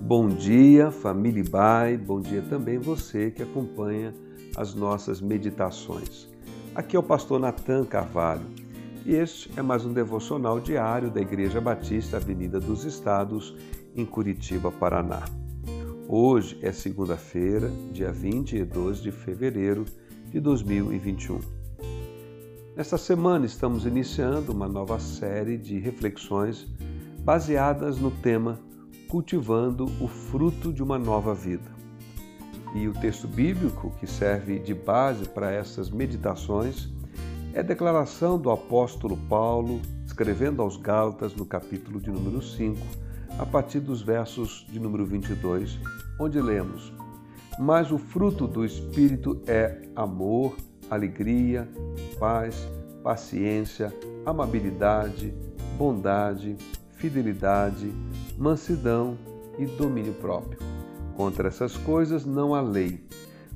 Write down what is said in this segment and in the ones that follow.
Bom dia, família Bai, bom dia também você que acompanha as nossas meditações. Aqui é o pastor Natan Carvalho e este é mais um devocional diário da Igreja Batista Avenida dos Estados, em Curitiba, Paraná. Hoje é segunda-feira, dia 22 de fevereiro de 2021. Nesta semana estamos iniciando uma nova série de reflexões baseadas no tema cultivando o fruto de uma nova vida. E o texto bíblico que serve de base para essas meditações é a declaração do apóstolo Paulo, escrevendo aos Gálatas no capítulo de número 5, a partir dos versos de número 22, onde lemos: Mas o fruto do Espírito é amor, alegria, paz, paciência, amabilidade, bondade, fidelidade, mansidão e domínio próprio. Contra essas coisas não há lei.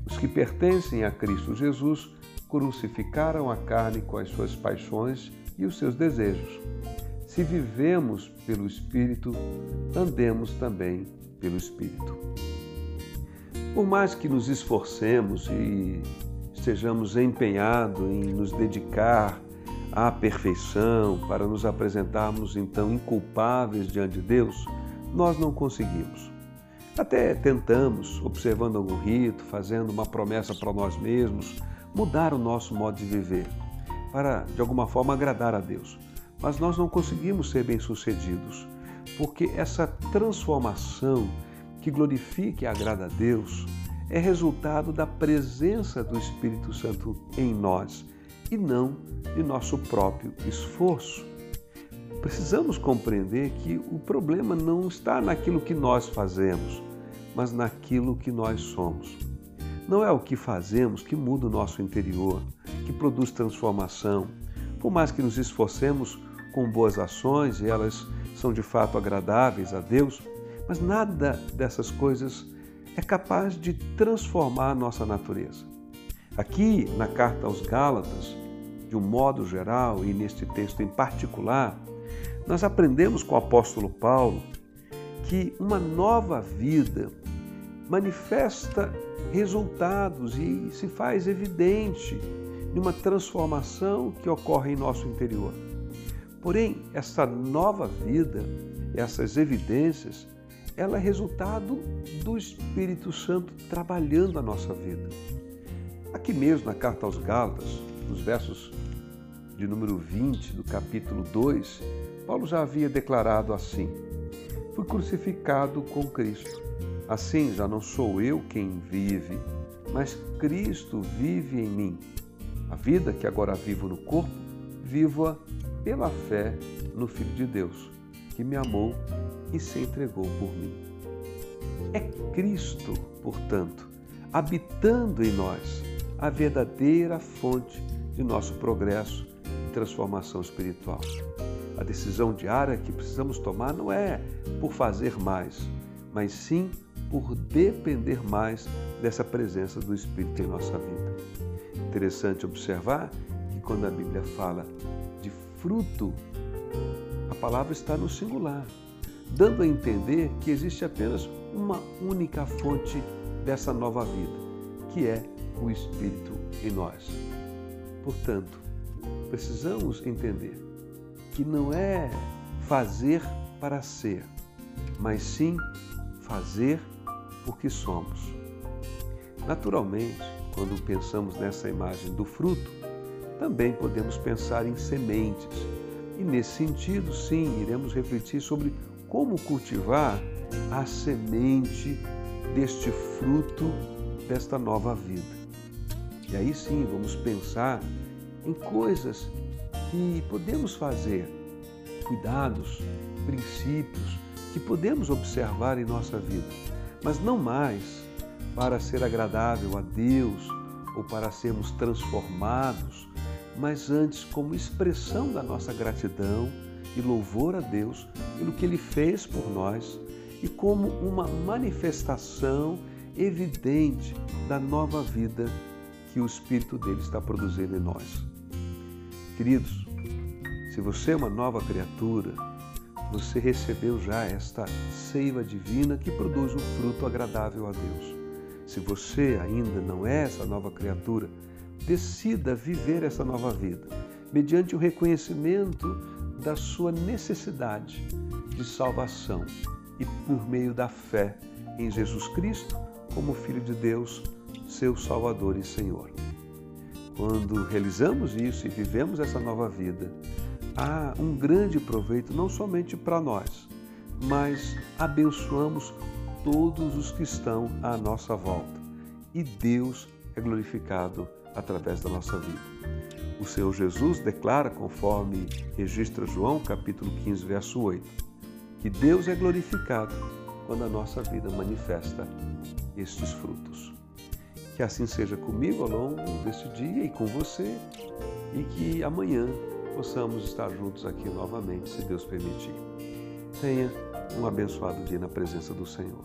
Os que pertencem a Cristo Jesus crucificaram a carne com as suas paixões e os seus desejos. Se vivemos pelo Espírito, andemos também pelo Espírito. Por mais que nos esforcemos e estejamos empenhados em nos dedicar à perfeição, para nos apresentarmos então inculpáveis diante de Deus, nós não conseguimos. Até tentamos, observando algum rito, fazendo uma promessa para nós mesmos, mudar o nosso modo de viver, para de alguma forma agradar a Deus. Mas nós não conseguimos ser bem-sucedidos, porque essa transformação que glorifica e agrada a Deus é resultado da presença do Espírito Santo em nós e não de nosso próprio esforço. Precisamos compreender que o problema não está naquilo que nós fazemos, mas naquilo que nós somos. Não é o que fazemos que muda o nosso interior, que produz transformação. Por mais que nos esforcemos com boas ações e elas são de fato agradáveis a Deus, mas nada dessas coisas é capaz de transformar a nossa natureza. Aqui, na carta aos Gálatas, de um modo geral e neste texto em particular, nós aprendemos com o apóstolo Paulo que uma nova vida manifesta resultados e se faz evidente numa transformação que ocorre em nosso interior. Porém, essa nova vida, essas evidências, ela é resultado do Espírito Santo trabalhando a nossa vida. Aqui mesmo na carta aos Gálatas, nos versos de número 20 do capítulo 2, Paulo já havia declarado assim: Fui crucificado com Cristo. Assim já não sou eu quem vive, mas Cristo vive em mim. A vida que agora vivo no corpo, vivo-a pela fé no Filho de Deus, que me amou e se entregou por mim. É Cristo, portanto, habitando em nós, a verdadeira fonte de nosso progresso e transformação espiritual. A decisão diária que precisamos tomar não é por fazer mais, mas sim por depender mais dessa presença do Espírito em nossa vida. Interessante observar que quando a Bíblia fala de fruto, a palavra está no singular, dando a entender que existe apenas uma única fonte dessa nova vida, que é o Espírito em nós. Portanto, precisamos entender que não é fazer para ser, mas sim fazer porque somos. Naturalmente, quando pensamos nessa imagem do fruto, também podemos pensar em sementes. E nesse sentido, sim, iremos refletir sobre como cultivar a semente deste fruto desta nova vida. E aí sim vamos pensar em coisas que podemos fazer, cuidados, princípios que podemos observar em nossa vida, mas não mais para ser agradável a Deus ou para sermos transformados, mas antes como expressão da nossa gratidão e louvor a Deus pelo que Ele fez por nós e como uma manifestação evidente da nova vida que o Espírito dele está produzindo em nós. Queridos, se você é uma nova criatura, você recebeu já esta seiva divina que produz um fruto agradável a Deus. Se você ainda não é essa nova criatura, decida viver essa nova vida, mediante o reconhecimento da sua necessidade de salvação e por meio da fé em Jesus Cristo como Filho de Deus, seu Salvador e Senhor. Quando realizamos isso e vivemos essa nova vida, há um grande proveito não somente para nós, mas abençoamos todos os que estão à nossa volta. E Deus é glorificado através da nossa vida. O Senhor Jesus declara, conforme registra João, capítulo 15, verso 8, que Deus é glorificado quando a nossa vida manifesta estes frutos. Que assim seja comigo ao longo deste dia e com você, e que amanhã possamos estar juntos aqui novamente, se Deus permitir. Tenha um abençoado dia na presença do Senhor.